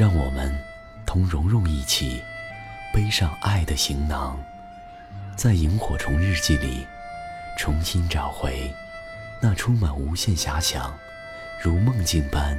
让我们同蓉蓉一起背上爱的行囊，在萤火虫日记里重新找回那充满无限遐想、如梦境般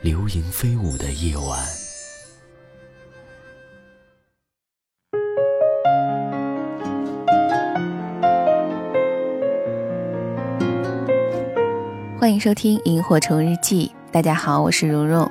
流萤飞舞的夜晚。欢迎收听《萤火虫日记》，大家好，我是蓉蓉。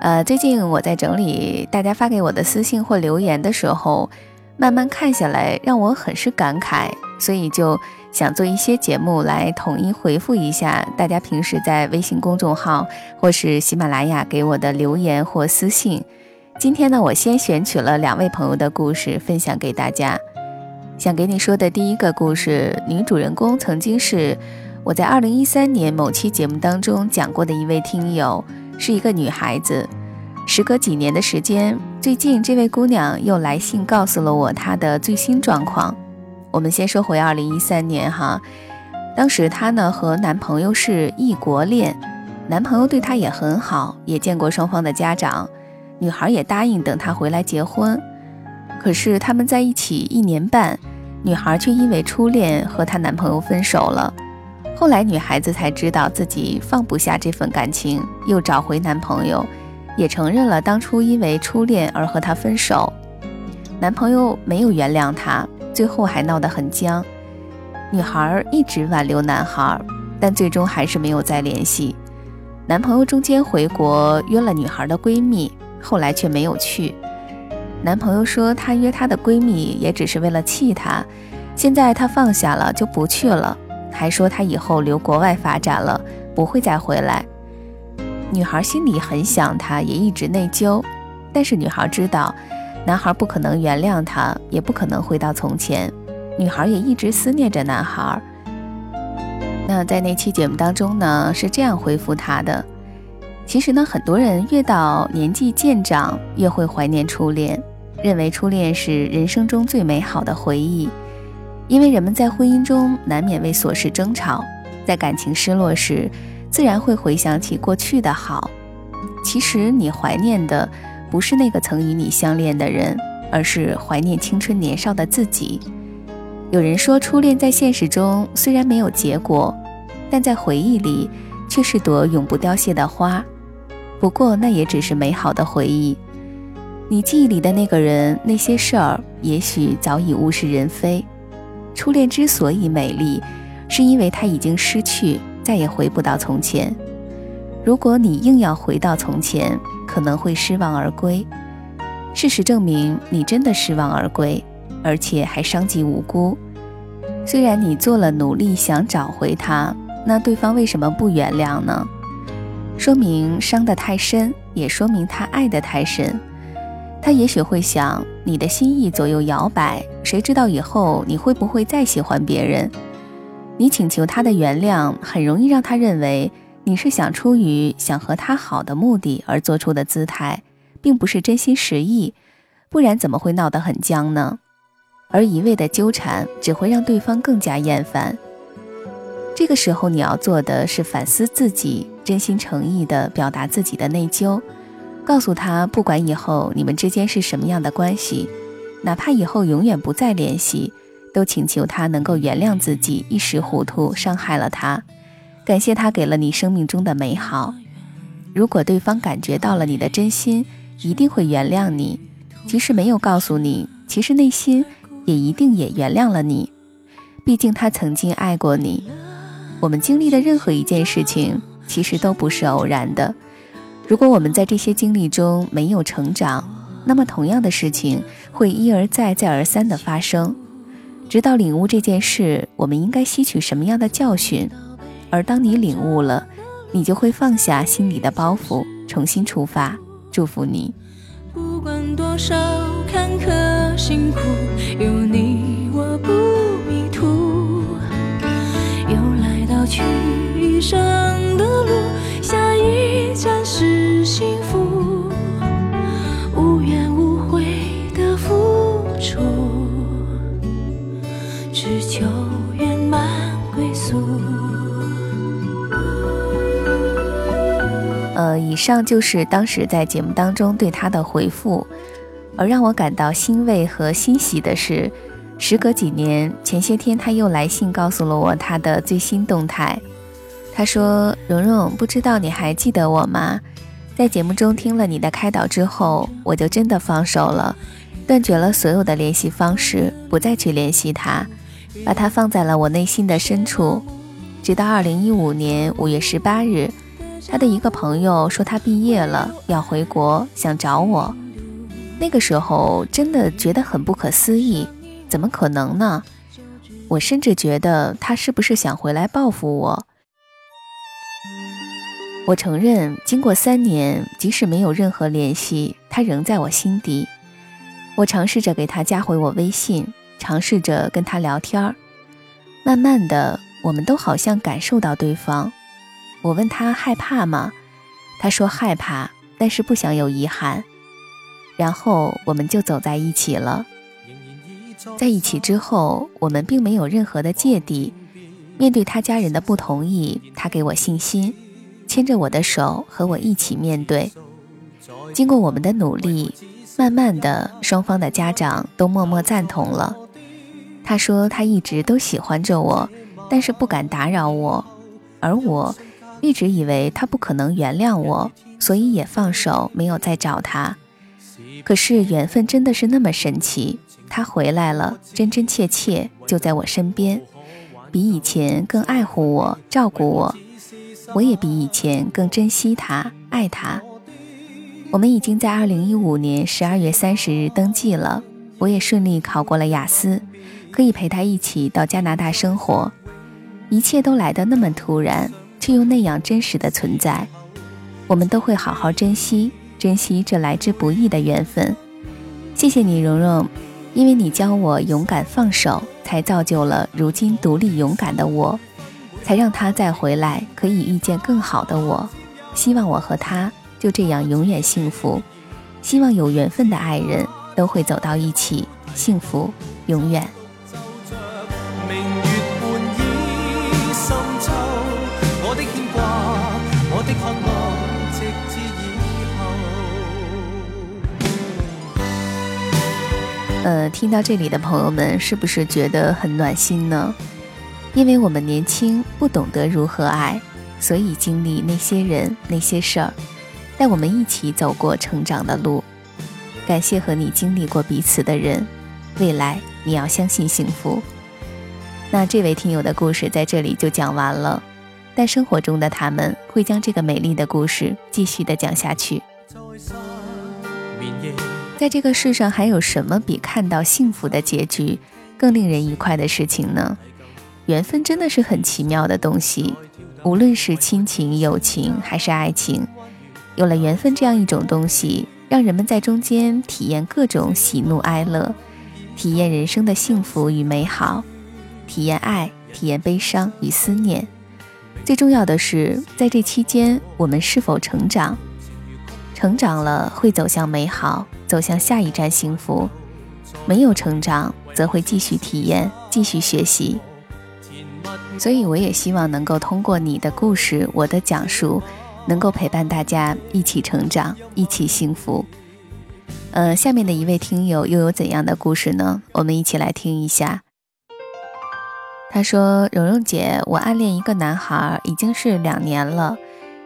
呃，最近我在整理大家发给我的私信或留言的时候，慢慢看下来，让我很是感慨，所以就想做一些节目来统一回复一下大家平时在微信公众号或是喜马拉雅给我的留言或私信。今天呢，我先选取了两位朋友的故事分享给大家。想给你说的第一个故事，女主人公曾经是我在二零一三年某期节目当中讲过的一位听友。是一个女孩子，时隔几年的时间，最近这位姑娘又来信告诉了我她的最新状况。我们先说回二零一三年哈，当时她呢和男朋友是异国恋，男朋友对她也很好，也见过双方的家长，女孩也答应等他回来结婚。可是他们在一起一年半，女孩却因为初恋和她男朋友分手了。后来女孩子才知道自己放不下这份感情，又找回男朋友，也承认了当初因为初恋而和他分手。男朋友没有原谅她，最后还闹得很僵。女孩一直挽留男孩，但最终还是没有再联系。男朋友中间回国约了女孩的闺蜜，后来却没有去。男朋友说他约她的闺蜜也只是为了气她，现在她放下了就不去了。还说他以后留国外发展了，不会再回来。女孩心里很想他，也一直内疚。但是女孩知道，男孩不可能原谅她，也不可能回到从前。女孩也一直思念着男孩。那在那期节目当中呢，是这样回复他的：其实呢，很多人越到年纪渐长，越会怀念初恋，认为初恋是人生中最美好的回忆。因为人们在婚姻中难免为琐事争吵，在感情失落时，自然会回想起过去的好。其实你怀念的不是那个曾与你相恋的人，而是怀念青春年少的自己。有人说，初恋在现实中虽然没有结果，但在回忆里却是朵永不凋谢的花。不过那也只是美好的回忆。你记忆里的那个人，那些事儿，也许早已物是人非。初恋之所以美丽，是因为它已经失去，再也回不到从前。如果你硬要回到从前，可能会失望而归。事实证明，你真的失望而归，而且还伤及无辜。虽然你做了努力想找回他，那对方为什么不原谅呢？说明伤得太深，也说明他爱得太深。他也许会想，你的心意左右摇摆，谁知道以后你会不会再喜欢别人？你请求他的原谅，很容易让他认为你是想出于想和他好的目的而做出的姿态，并不是真心实意，不然怎么会闹得很僵呢？而一味的纠缠只会让对方更加厌烦。这个时候你要做的是反思自己，真心诚意地表达自己的内疚。告诉他，不管以后你们之间是什么样的关系，哪怕以后永远不再联系，都请求他能够原谅自己一时糊涂伤害了他，感谢他给了你生命中的美好。如果对方感觉到了你的真心，一定会原谅你；即使没有告诉你，其实内心也一定也原谅了你。毕竟他曾经爱过你。我们经历的任何一件事情，其实都不是偶然的。如果我们在这些经历中没有成长，那么同样的事情会一而再、再而三的发生，直到领悟这件事，我们应该吸取什么样的教训。而当你领悟了，你就会放下心里的包袱，重新出发。祝福你。不管多少坎坷辛苦，有你我不迷途。又来到去上的呃，以上就是当时在节目当中对他的回复。而让我感到欣慰和欣喜的是，时隔几年，前些天他又来信告诉了我他的最新动态。他说：“蓉蓉，不知道你还记得我吗？在节目中听了你的开导之后，我就真的放手了，断绝了所有的联系方式，不再去联系他，把他放在了我内心的深处。直到二零一五年五月十八日。”他的一个朋友说他毕业了要回国，想找我。那个时候真的觉得很不可思议，怎么可能呢？我甚至觉得他是不是想回来报复我？我承认，经过三年，即使没有任何联系，他仍在我心底。我尝试着给他加回我微信，尝试着跟他聊天儿。慢慢的，我们都好像感受到对方。我问他害怕吗？他说害怕，但是不想有遗憾。然后我们就走在一起了。在一起之后，我们并没有任何的芥蒂。面对他家人的不同意，他给我信心，牵着我的手和我一起面对。经过我们的努力，慢慢的，双方的家长都默默赞同了。他说他一直都喜欢着我，但是不敢打扰我，而我。一直以为他不可能原谅我，所以也放手，没有再找他。可是缘分真的是那么神奇，他回来了，真真切切就在我身边，比以前更爱护我、照顾我，我也比以前更珍惜他、爱他。我们已经在二零一五年十二月三十日登记了，我也顺利考过了雅思，可以陪他一起到加拿大生活，一切都来得那么突然。却又那样真实的存在，我们都会好好珍惜，珍惜这来之不易的缘分。谢谢你，蓉蓉，因为你教我勇敢放手，才造就了如今独立勇敢的我，才让他再回来可以遇见更好的我。希望我和他就这样永远幸福，希望有缘分的爱人都会走到一起，幸福永远。呃，听到这里的朋友们，是不是觉得很暖心呢？因为我们年轻，不懂得如何爱，所以经历那些人、那些事儿，带我们一起走过成长的路。感谢和你经历过彼此的人，未来你要相信幸福。那这位听友的故事在这里就讲完了，但生活中的他们会将这个美丽的故事继续的讲下去。在这个世上，还有什么比看到幸福的结局更令人愉快的事情呢？缘分真的是很奇妙的东西，无论是亲情、友情还是爱情，有了缘分这样一种东西，让人们在中间体验各种喜怒哀乐，体验人生的幸福与美好，体验爱，体验悲伤与思念。最重要的是，在这期间，我们是否成长？成长了，会走向美好。走向下一站幸福，没有成长，则会继续体验，继续学习。所以，我也希望能够通过你的故事，我的讲述，能够陪伴大家一起成长，一起幸福。呃，下面的一位听友又有怎样的故事呢？我们一起来听一下。他说：“蓉蓉姐，我暗恋一个男孩已经是两年了，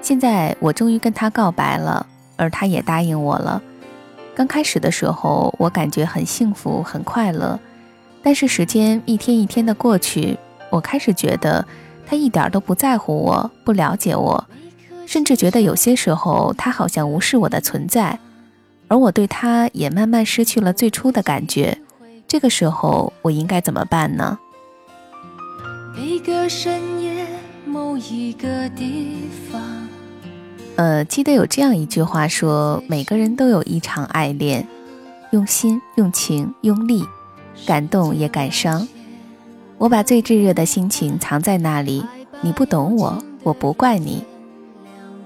现在我终于跟他告白了，而他也答应我了。”刚开始的时候，我感觉很幸福、很快乐，但是时间一天一天的过去，我开始觉得他一点都不在乎我，不了解我，甚至觉得有些时候他好像无视我的存在，而我对他也慢慢失去了最初的感觉。这个时候，我应该怎么办呢？每个深夜，某一个地方。呃，记得有这样一句话说：每个人都有一场爱恋，用心、用情、用力，感动也感伤。我把最炙热的心情藏在那里，你不懂我，我不怪你。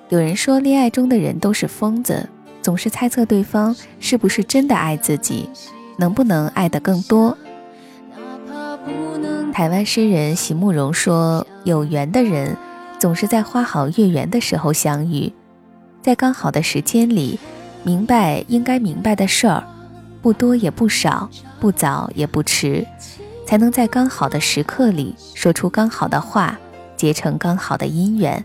有人说，恋爱中的人都是疯子，总是猜测对方是不是真的爱自己，能不能爱得更多。台湾诗人席慕容说：“有缘的人，总是在花好月圆的时候相遇。”在刚好的时间里，明白应该明白的事儿，不多也不少，不早也不迟，才能在刚好的时刻里说出刚好的话，结成刚好的姻缘。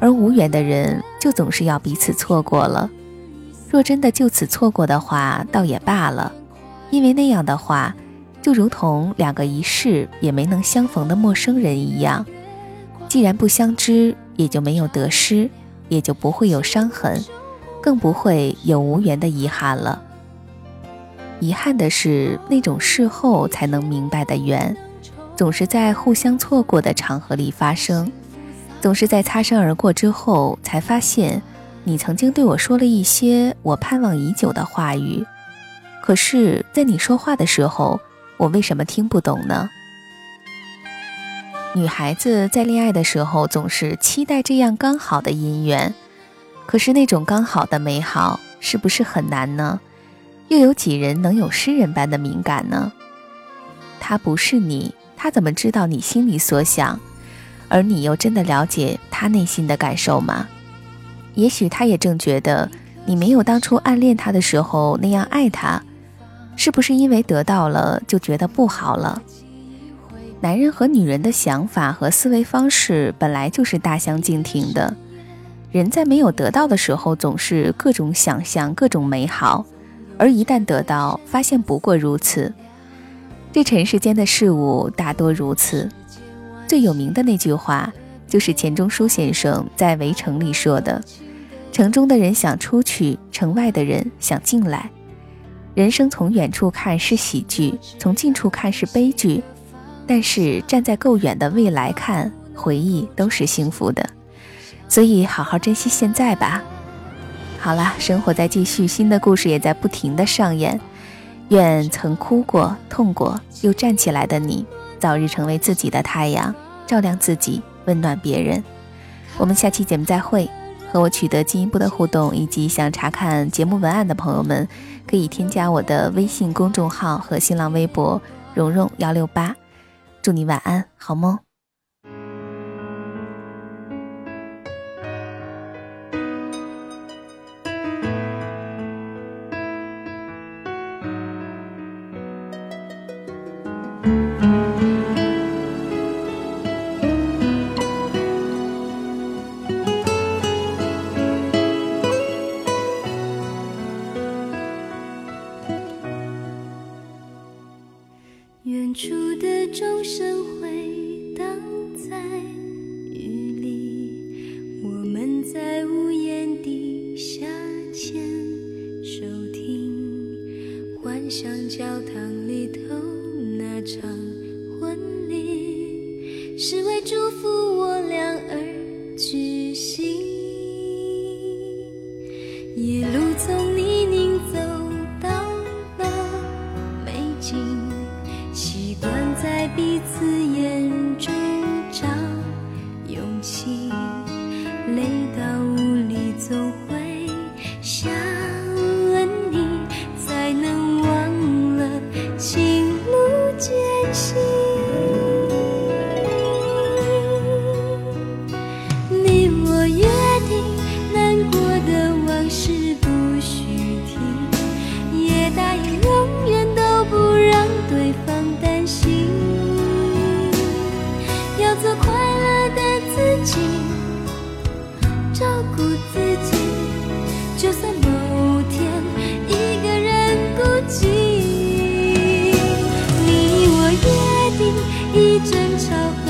而无缘的人，就总是要彼此错过了。若真的就此错过的话，倒也罢了，因为那样的话，就如同两个一世也没能相逢的陌生人一样，既然不相知，也就没有得失。也就不会有伤痕，更不会有无缘的遗憾了。遗憾的是，那种事后才能明白的缘，总是在互相错过的场合里发生，总是在擦身而过之后，才发现你曾经对我说了一些我盼望已久的话语，可是，在你说话的时候，我为什么听不懂呢？女孩子在恋爱的时候总是期待这样刚好的姻缘，可是那种刚好的美好是不是很难呢？又有几人能有诗人般的敏感呢？他不是你，他怎么知道你心里所想？而你又真的了解他内心的感受吗？也许他也正觉得你没有当初暗恋他的时候那样爱他，是不是因为得到了就觉得不好了？男人和女人的想法和思维方式本来就是大相径庭的。人在没有得到的时候，总是各种想象、各种美好；而一旦得到，发现不过如此。这尘世间的事物大多如此。最有名的那句话，就是钱钟书先生在《围城》里说的：“城中的人想出去，城外的人想进来。人生从远处看是喜剧，从近处看是悲剧。”但是站在够远的未来看，回忆都是幸福的，所以好好珍惜现在吧。好了，生活在继续，新的故事也在不停的上演。愿曾哭过、痛过又站起来的你，早日成为自己的太阳，照亮自己，温暖别人。我们下期节目再会。和我取得进一步的互动，以及想查看节目文案的朋友们，可以添加我的微信公众号和新浪微博“蓉蓉幺六八”。祝你晚安，好梦。像，教堂里头那场婚礼，是为祝一争吵